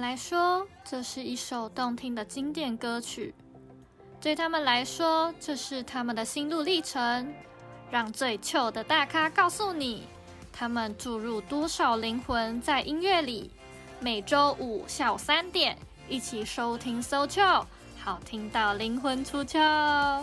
来说，这是一首动听的经典歌曲；对他们来说，这是他们的心路历程。让最糗的大咖告诉你，他们注入多少灵魂在音乐里。每周五下午三点，一起收听《So Chill》，好听到灵魂出窍。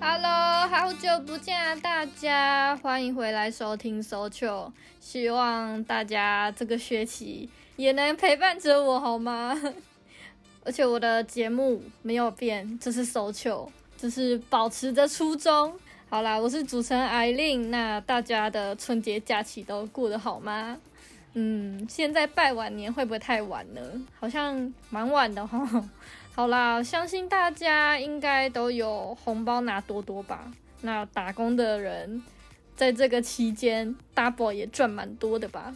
Hello，好久不见啊，大家欢迎回来收听 So c h o 希望大家这个学期也能陪伴着我，好吗？而且我的节目没有变，这是 So c h o 就是保持着初衷。好啦，我是主持人艾琳，那大家的春节假期都过得好吗？嗯，现在拜晚年会不会太晚呢？好像蛮晚的哈。好啦，相信大家应该都有红包拿多多吧？那打工的人在这个期间 double 也赚蛮多的吧？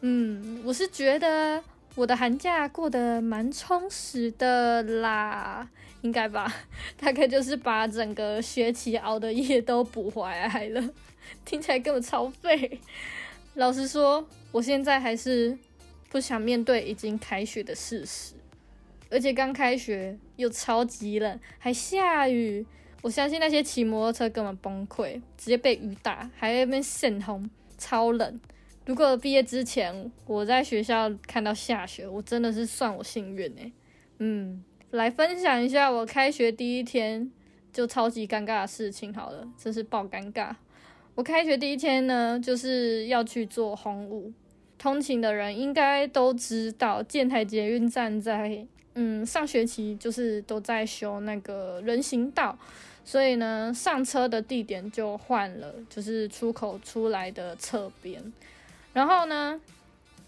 嗯，我是觉得我的寒假过得蛮充实的啦，应该吧？大概就是把整个学期熬的夜都补回来了，听起来根本超废。老实说，我现在还是不想面对已经开学的事实。而且刚开学又超级冷，还下雨，我相信那些骑摩托车根本崩溃，直接被雨打，还在那边闪红，超冷。如果毕业之前我在学校看到下雪，我真的是算我幸运哎。嗯，来分享一下我开学第一天就超级尴尬的事情好了，真是爆尴尬。我开学第一天呢，就是要去做红五，通勤的人应该都知道，建台捷运站在。嗯，上学期就是都在修那个人行道，所以呢，上车的地点就换了，就是出口出来的侧边。然后呢，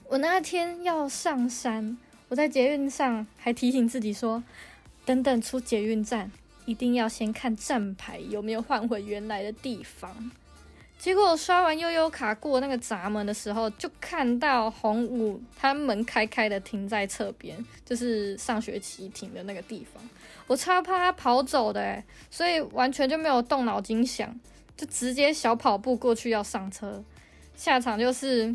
我那天要上山，我在捷运上还提醒自己说，等等出捷运站，一定要先看站牌有没有换回原来的地方。结果我刷完悠悠卡过那个闸门的时候，就看到红五，他门开开的停在侧边，就是上学期停的那个地方。我超怕他跑走的诶，所以完全就没有动脑筋想，就直接小跑步过去要上车。下场就是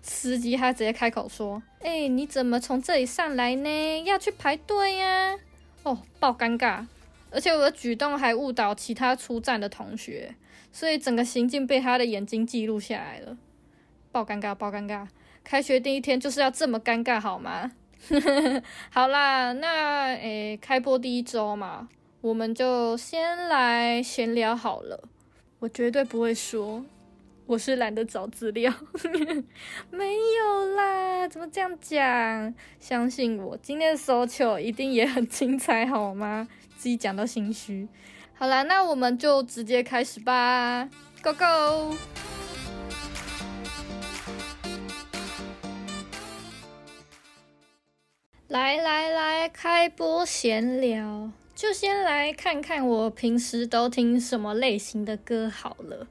司机他直接开口说：“哎，你怎么从这里上来呢？要去排队呀？”哦，爆尴尬，而且我的举动还误导其他出站的同学。所以整个行径被他的眼睛记录下来了，爆尴尬，爆尴尬！开学第一天就是要这么尴尬好吗？好啦，那诶，开播第一周嘛，我们就先来闲聊好了。我绝对不会说我是懒得找资料，没有啦，怎么这样讲？相信我，今天的首球一定也很精彩好吗？自己讲到心虚。好啦，那我们就直接开始吧，Go Go！来来来，开播闲聊，就先来看看我平时都听什么类型的歌好了。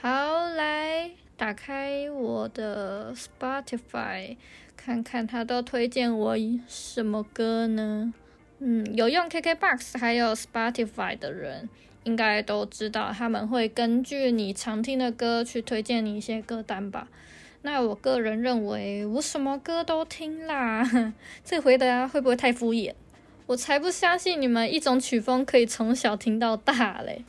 好，来打开我的 Spotify，看看他都推荐我什么歌呢？嗯，有用 KKBOX 还有 Spotify 的人，应该都知道他们会根据你常听的歌去推荐你一些歌单吧？那我个人认为，我什么歌都听啦。这回答会不会太敷衍？我才不相信你们一种曲风可以从小听到大嘞。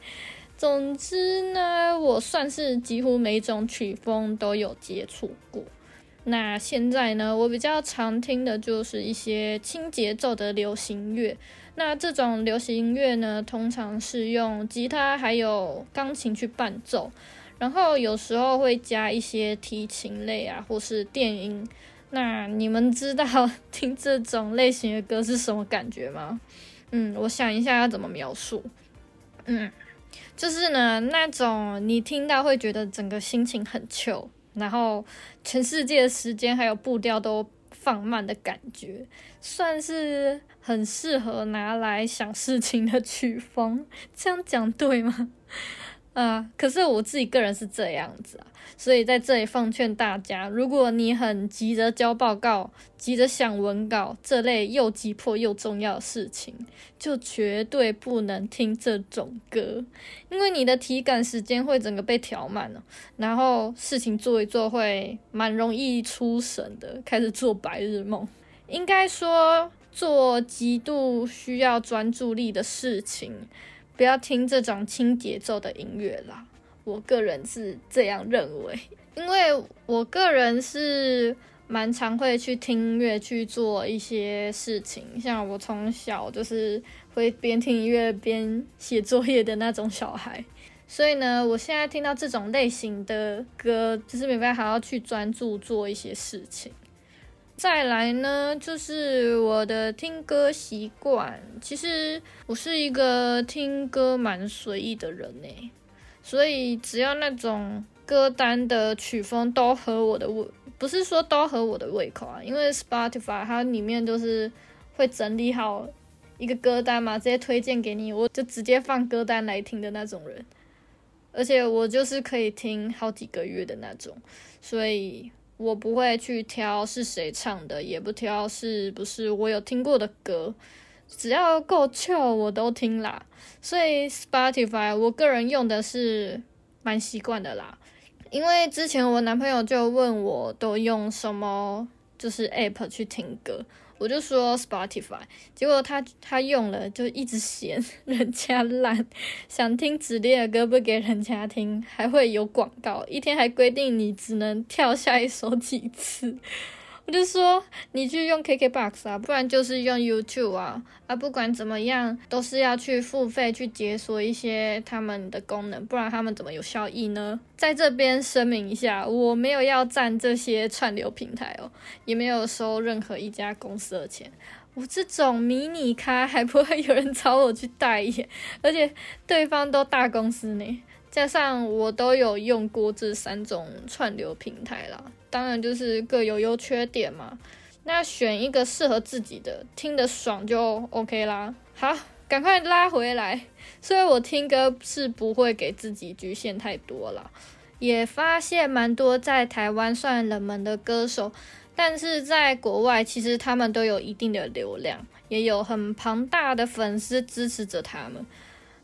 总之呢，我算是几乎每种曲风都有接触过。那现在呢，我比较常听的就是一些轻节奏的流行乐。那这种流行乐呢，通常是用吉他还有钢琴去伴奏，然后有时候会加一些提琴类啊，或是电音。那你们知道听这种类型的歌是什么感觉吗？嗯，我想一下要怎么描述。嗯，就是呢，那种你听到会觉得整个心情很 chill，然后全世界的时间还有步调都放慢的感觉，算是很适合拿来想事情的曲风。这样讲对吗？啊，可是我自己个人是这样子啊，所以在这里奉劝大家，如果你很急着交报告、急着想文稿这类又急迫又重要的事情，就绝对不能听这种歌，因为你的体感时间会整个被调慢了，然后事情做一做会蛮容易出神的，开始做白日梦。应该说，做极度需要专注力的事情。不要听这种轻节奏的音乐啦，我个人是这样认为，因为我个人是蛮常会去听音乐去做一些事情，像我从小就是会边听音乐边写作业的那种小孩，所以呢，我现在听到这种类型的歌，就是没办法还要去专注做一些事情。再来呢，就是我的听歌习惯。其实我是一个听歌蛮随意的人呢，所以只要那种歌单的曲风都合我的胃，不是说都合我的胃口啊，因为 Spotify 它里面就是会整理好一个歌单嘛，直接推荐给你，我就直接放歌单来听的那种人。而且我就是可以听好几个月的那种，所以。我不会去挑是谁唱的，也不挑是不是我有听过的歌，只要够 chill 我都听啦。所以 Spotify 我个人用的是蛮习惯的啦，因为之前我男朋友就问我都用什么就是 app 去听歌。我就说 Spotify，结果他他用了就一直嫌人家烂，想听指定的歌不给人家听，还会有广告，一天还规定你只能跳下一首几次。我就说你去用 KKBOX 啊，不然就是用 YouTube 啊啊！不管怎么样，都是要去付费去解锁一些他们的功能，不然他们怎么有效益呢？在这边声明一下，我没有要赞这些串流平台哦，也没有收任何一家公司的钱。我这种迷你咖还不会有人找我去代言，而且对方都大公司呢。加上我都有用过这三种串流平台啦，当然就是各有优缺点嘛。那选一个适合自己的，听得爽就 OK 啦。好，赶快拉回来。所以我听歌是不会给自己局限太多啦，也发现蛮多在台湾算冷门的歌手，但是在国外其实他们都有一定的流量，也有很庞大的粉丝支持着他们。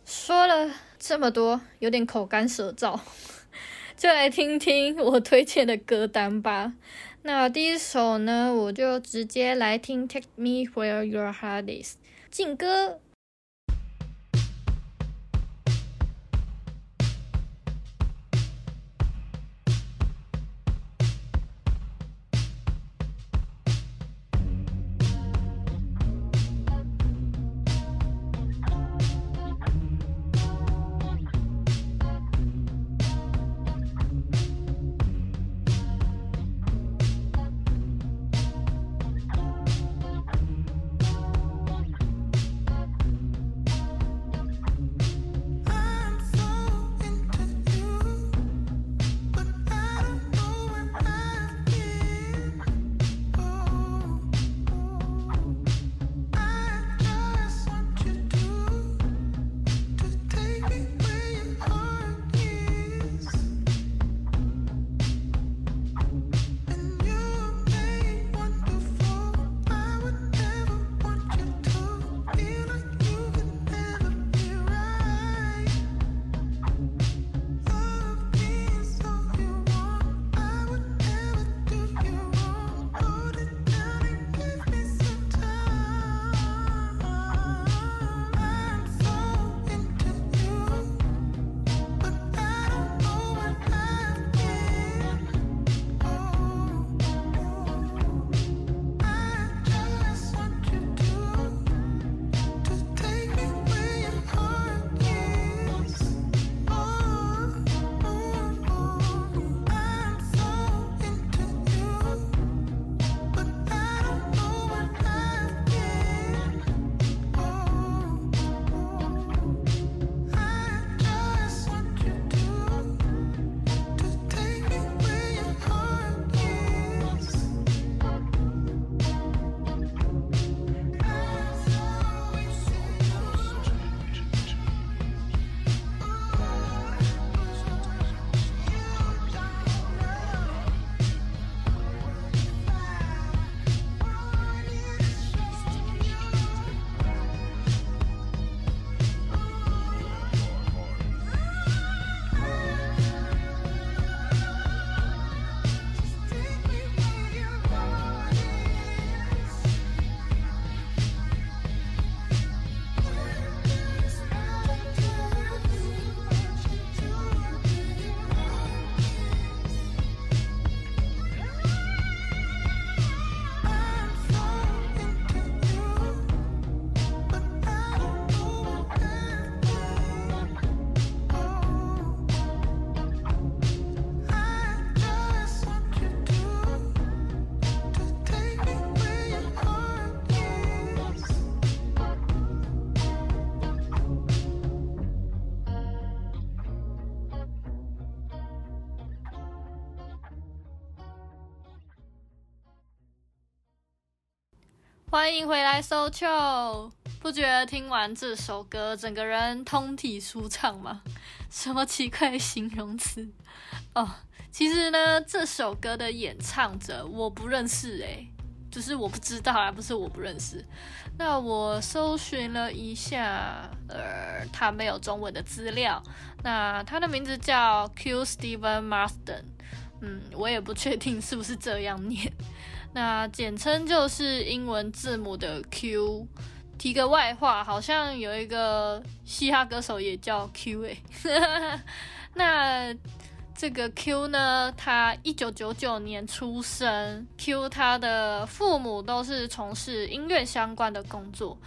说了。这么多，有点口干舌燥，就来听听我推荐的歌单吧。那第一首呢，我就直接来听《Take Me Where Your Heart Is》劲歌。欢迎回来，So Chill。不觉得听完这首歌，整个人通体舒畅吗？什么奇怪的形容词？哦，其实呢，这首歌的演唱者我不认识诶，就是我不知道啊，不是我不认识。那我搜寻了一下，呃，他没有中文的资料。那他的名字叫 Q Steven Marsden，嗯，我也不确定是不是这样念。那简称就是英文字母的 Q。提个外话，好像有一个嘻哈歌手也叫 Q 哎、欸。那这个 Q 呢，他一九九九年出生。Q 他的父母都是从事音乐相关的工作，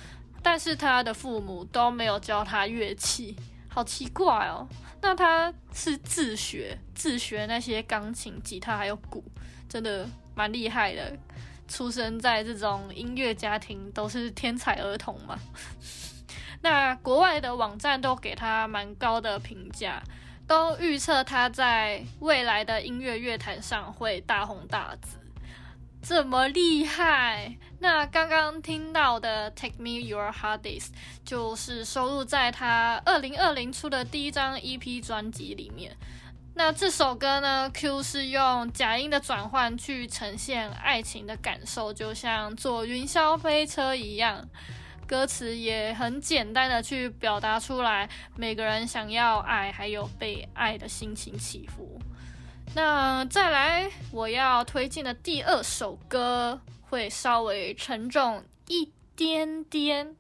但是他的父母都没有教他乐器，好奇怪哦。那他是自学，自学那些钢琴、吉他还有鼓，真的。蛮厉害的，出生在这种音乐家庭都是天才儿童嘛。那国外的网站都给他蛮高的评价，都预测他在未来的音乐乐坛上会大红大紫。这么厉害！那刚刚听到的《Take Me Your Hardest》就是收录在他二零二零出的第一张 EP 专辑里面。那这首歌呢，Q 是用假音的转换去呈现爱情的感受，就像坐云霄飞车一样。歌词也很简单的去表达出来，每个人想要爱还有被爱的心情起伏。那再来，我要推荐的第二首歌会稍微沉重一点点，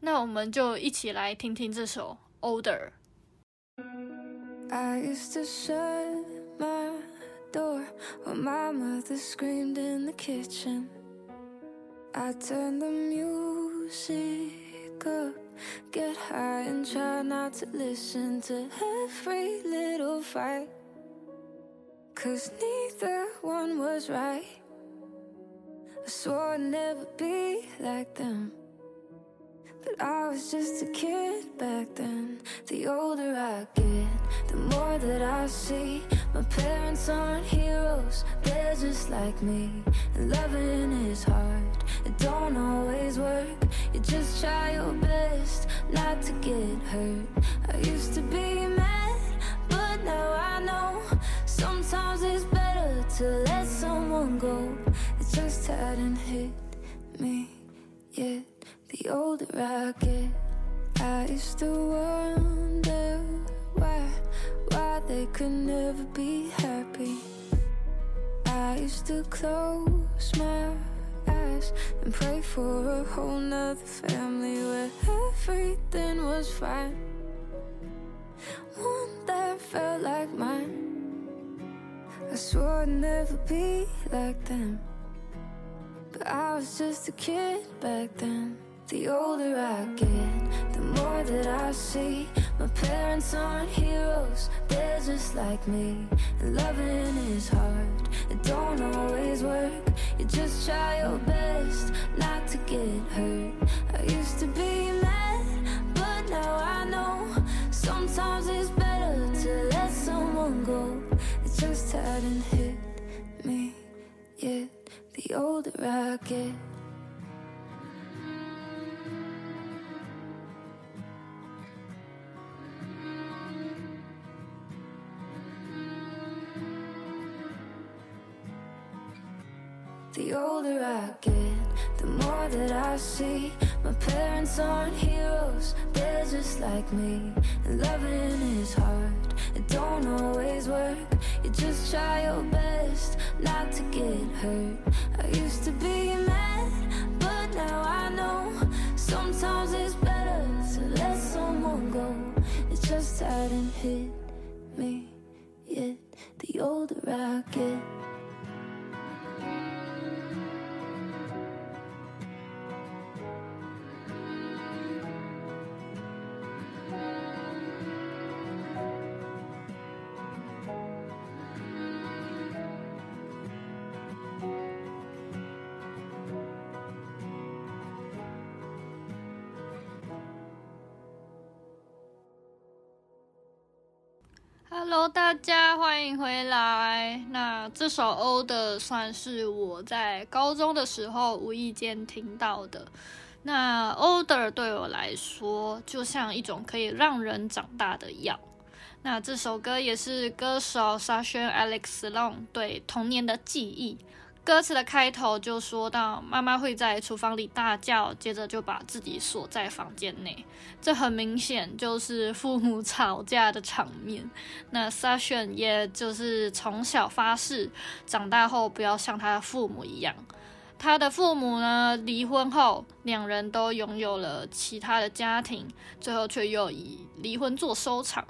那我们就一起来听听这首《Older》。I used to shut my door when my mother screamed in the kitchen. I turned the music up, get high and try not to listen to every little fight. Cause neither one was right. I swore I'd never be like them. But I was just a kid back then. The older I get, the more that I see. My parents aren't heroes, they're just like me. And loving is hard, it don't always work. You just try your best not to get hurt. I used to be mad, but now I know. Sometimes it's better to let someone go. It just hadn't hit me yet. The older I get, I used to wonder why, why they could never be happy. I used to close my eyes and pray for a whole nother family where everything was fine. One that felt like mine. I swore I'd never be like them. But I was just a kid back then. The older I get, more that I see. My parents aren't heroes, they're just like me. And loving is hard, it don't always work. You just try your best not to get hurt. I used to be mad, but now I know. Sometimes it's better to let someone go. It just hadn't hit me yet. The older I get. The older I get, the more that I see. My parents aren't heroes, they're just like me. And loving is hard, it don't always work. You just try your best not to get hurt. I used to be mad, but now I know. Sometimes it's better to let someone go. It just hadn't hit me yet. The older I get. Hello，大家欢迎回来。那这首 Old 算是我在高中的时候无意间听到的。那 Older 对我来说就像一种可以让人长大的药。那这首歌也是歌手 Sasha Alex Long 对童年的记忆。歌词的开头就说到，妈妈会在厨房里大叫，接着就把自己锁在房间内。这很明显就是父母吵架的场面。那 Sasha 也就是从小发誓，长大后不要像他的父母一样。他的父母呢，离婚后，两人都拥有了其他的家庭，最后却又以离婚做收场。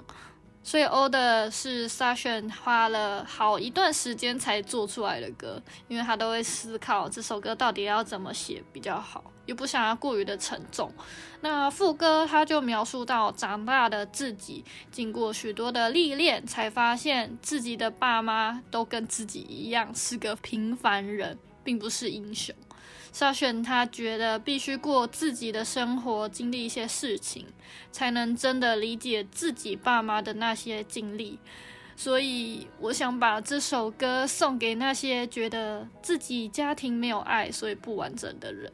所以《Older》是 Sasha 花了好一段时间才做出来的歌，因为他都会思考这首歌到底要怎么写比较好，又不想要过于的沉重。那副歌他就描述到长大的自己，经过许多的历练，才发现自己的爸妈都跟自己一样是个平凡人，并不是英雄。肖旋他觉得必须过自己的生活，经历一些事情，才能真的理解自己爸妈的那些经历。所以，我想把这首歌送给那些觉得自己家庭没有爱，所以不完整的人。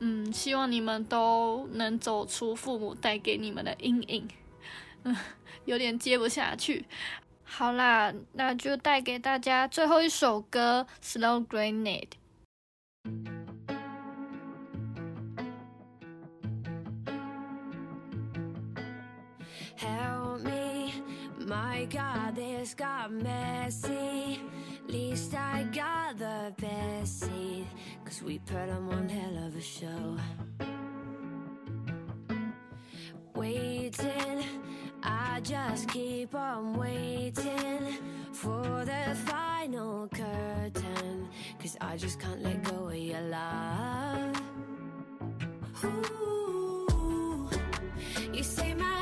嗯，希望你们都能走出父母带给你们的阴影。嗯，有点接不下去。好啦，那就带给大家最后一首歌《Slow Grenade》。My God, this got messy. Least I got the best seat. Cause we put on one hell of a show. Waiting, I just keep on waiting for the final curtain. Cause I just can't let go of your love. Ooh, you say my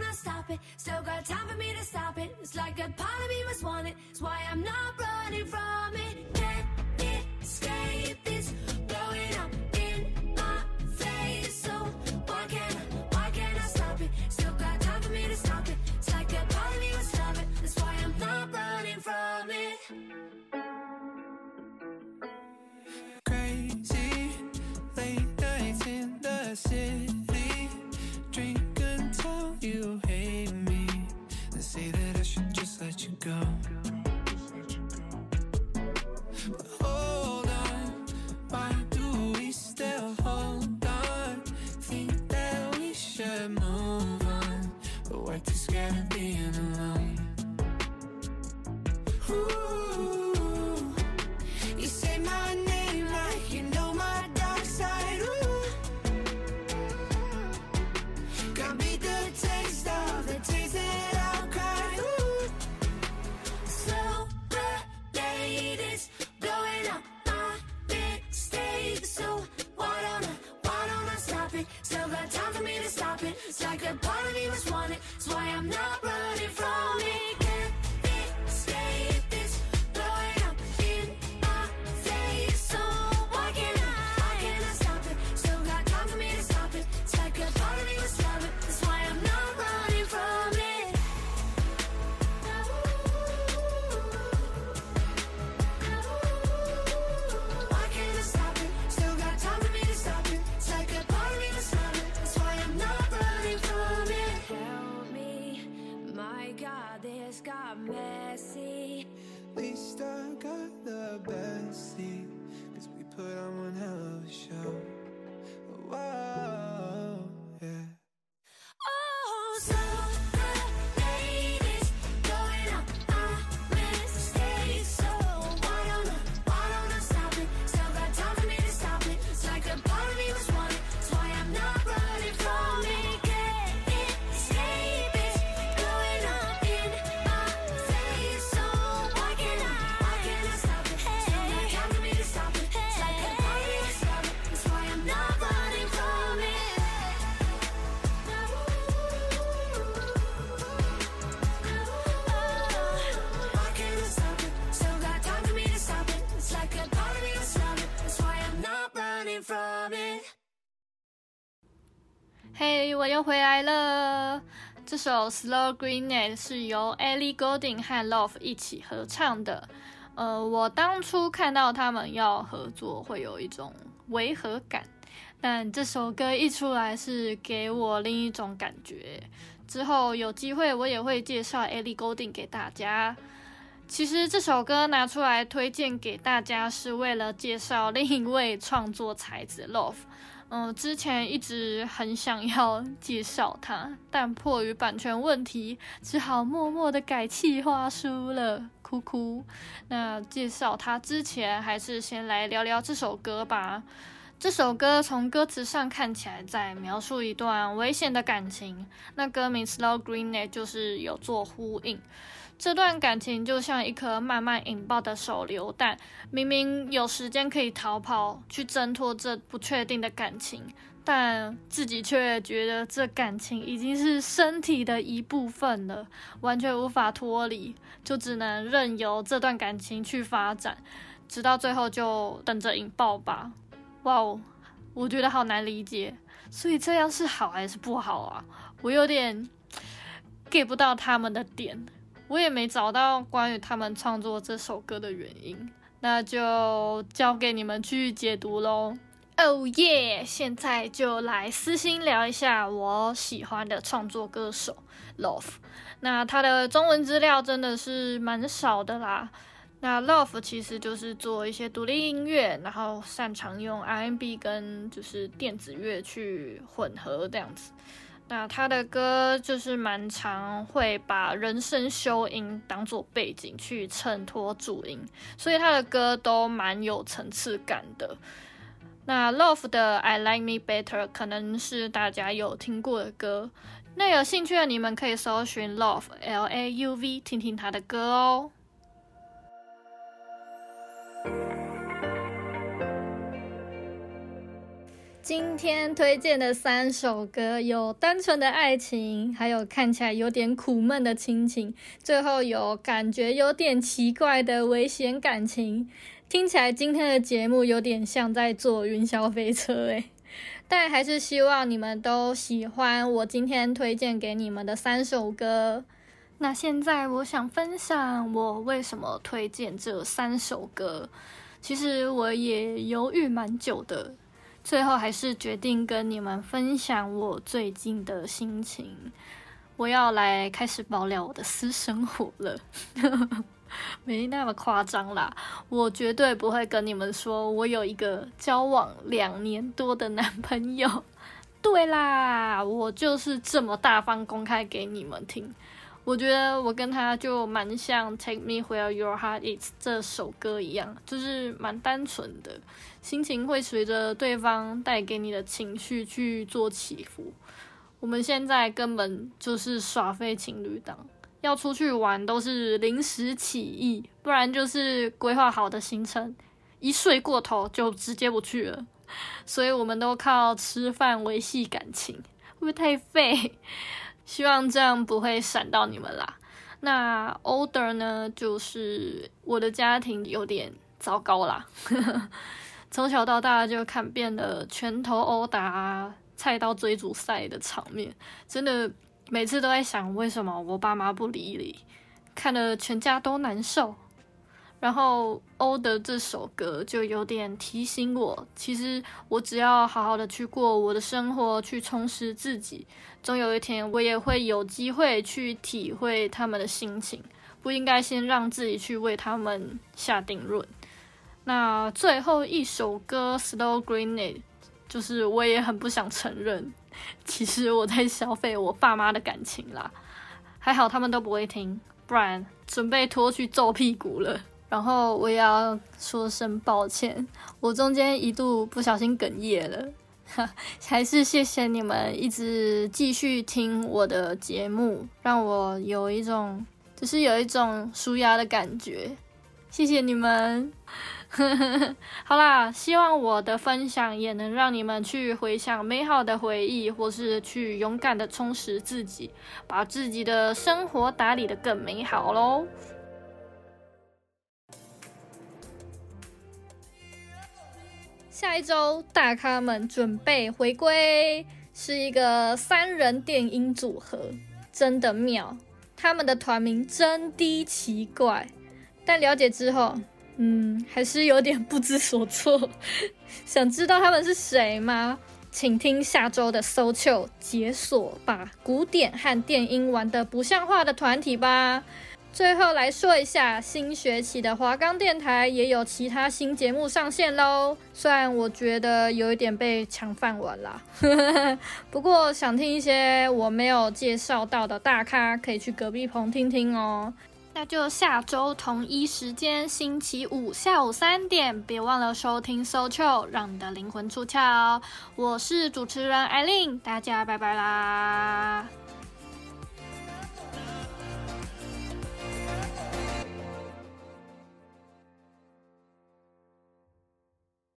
why don't I stop it? Still got time for me to stop it. It's like a part of me must want it. It's why I'm not running from it. Go. But hold on, why do we still hold on? Think that we should move on, but we're too scared of being alone. Ooh. Got messy. Least I got the best seat. Cause we put on one hell of a show. Whoa, 嘿，我又回来了。这首《Slow Grenade》是由 Ellie Goulding 和 Love 一起合唱的。呃，我当初看到他们要合作，会有一种违和感。但这首歌一出来，是给我另一种感觉。之后有机会，我也会介绍 Ellie Goulding 给大家。其实这首歌拿出来推荐给大家，是为了介绍另一位创作才子 Love。嗯、之前一直很想要介绍他，但迫于版权问题，只好默默的改企划书了。哭哭。那介绍他之前，还是先来聊聊这首歌吧。这首歌从歌词上看起来在描述一段危险的感情，那歌名《Slow Grenade》就是有做呼应。这段感情就像一颗慢慢引爆的手榴弹，明明有时间可以逃跑，去挣脱这不确定的感情，但自己却觉得这感情已经是身体的一部分了，完全无法脱离，就只能任由这段感情去发展，直到最后就等着引爆吧。哇哦，我觉得好难理解，所以这样是好还是不好啊？我有点 get 不到他们的点，我也没找到关于他们创作这首歌的原因，那就交给你们去解读喽。哦耶！现在就来私心聊一下我喜欢的创作歌手 Love，那他的中文资料真的是蛮少的啦。那 Love 其实就是做一些独立音乐，然后擅长用 R&B 跟就是电子乐去混合这样子。那他的歌就是蛮常会把人声修音当做背景去衬托主音，所以他的歌都蛮有层次感的。那 Love 的 I Like Me Better 可能是大家有听过的歌，那有兴趣的你们可以搜寻 Love L A U V 听听他的歌哦。今天推荐的三首歌有单纯的爱情，还有看起来有点苦闷的亲情，最后有感觉有点奇怪的危险感情。听起来今天的节目有点像在坐云霄飞车诶，但还是希望你们都喜欢我今天推荐给你们的三首歌。那现在我想分享我为什么推荐这三首歌。其实我也犹豫蛮久的。最后还是决定跟你们分享我最近的心情。我要来开始爆料我的私生活了，没那么夸张啦。我绝对不会跟你们说我有一个交往两年多的男朋友。对啦，我就是这么大方公开给你们听。我觉得我跟他就蛮像《Take Me Where Your Heart Is》这首歌一样，就是蛮单纯的，心情会随着对方带给你的情绪去做起伏。我们现在根本就是耍废情侣档，要出去玩都是临时起意，不然就是规划好的行程，一睡过头就直接不去了。所以我们都靠吃饭维系感情，会不会太废？希望这样不会闪到你们啦。那 Older 呢？就是我的家庭有点糟糕啦。从小到大就看遍了拳头殴打、菜刀追逐赛的场面，真的每次都在想，为什么我爸妈不理你？看得全家都难受。然后《欧德》这首歌就有点提醒我，其实我只要好好的去过我的生活，去充实自己，总有一天我也会有机会去体会他们的心情。不应该先让自己去为他们下定论。那最后一首歌《Slow Grenade》，就是我也很不想承认，其实我在消费我爸妈的感情啦。还好他们都不会听，不然准备拖去揍屁股了。然后我也要说声抱歉，我中间一度不小心哽咽了，还是谢谢你们一直继续听我的节目，让我有一种，就是有一种舒压的感觉，谢谢你们。好啦，希望我的分享也能让你们去回想美好的回忆，或是去勇敢的充实自己，把自己的生活打理得更美好喽。下一周大咖们准备回归，是一个三人电音组合，真的妙。他们的团名真的奇怪，但了解之后，嗯，还是有点不知所措。想知道他们是谁吗？请听下周的《搜秋解锁吧》，古典和电音玩得不像话的团体吧。最后来说一下，新学期的华冈电台也有其他新节目上线喽。虽然我觉得有一点被抢饭碗啦，不过想听一些我没有介绍到的大咖，可以去隔壁棚听听哦。那就下周同一时间，星期五下午三点，别忘了收听《So Chill》，让你的灵魂出窍。我是主持人艾琳，大家拜拜啦。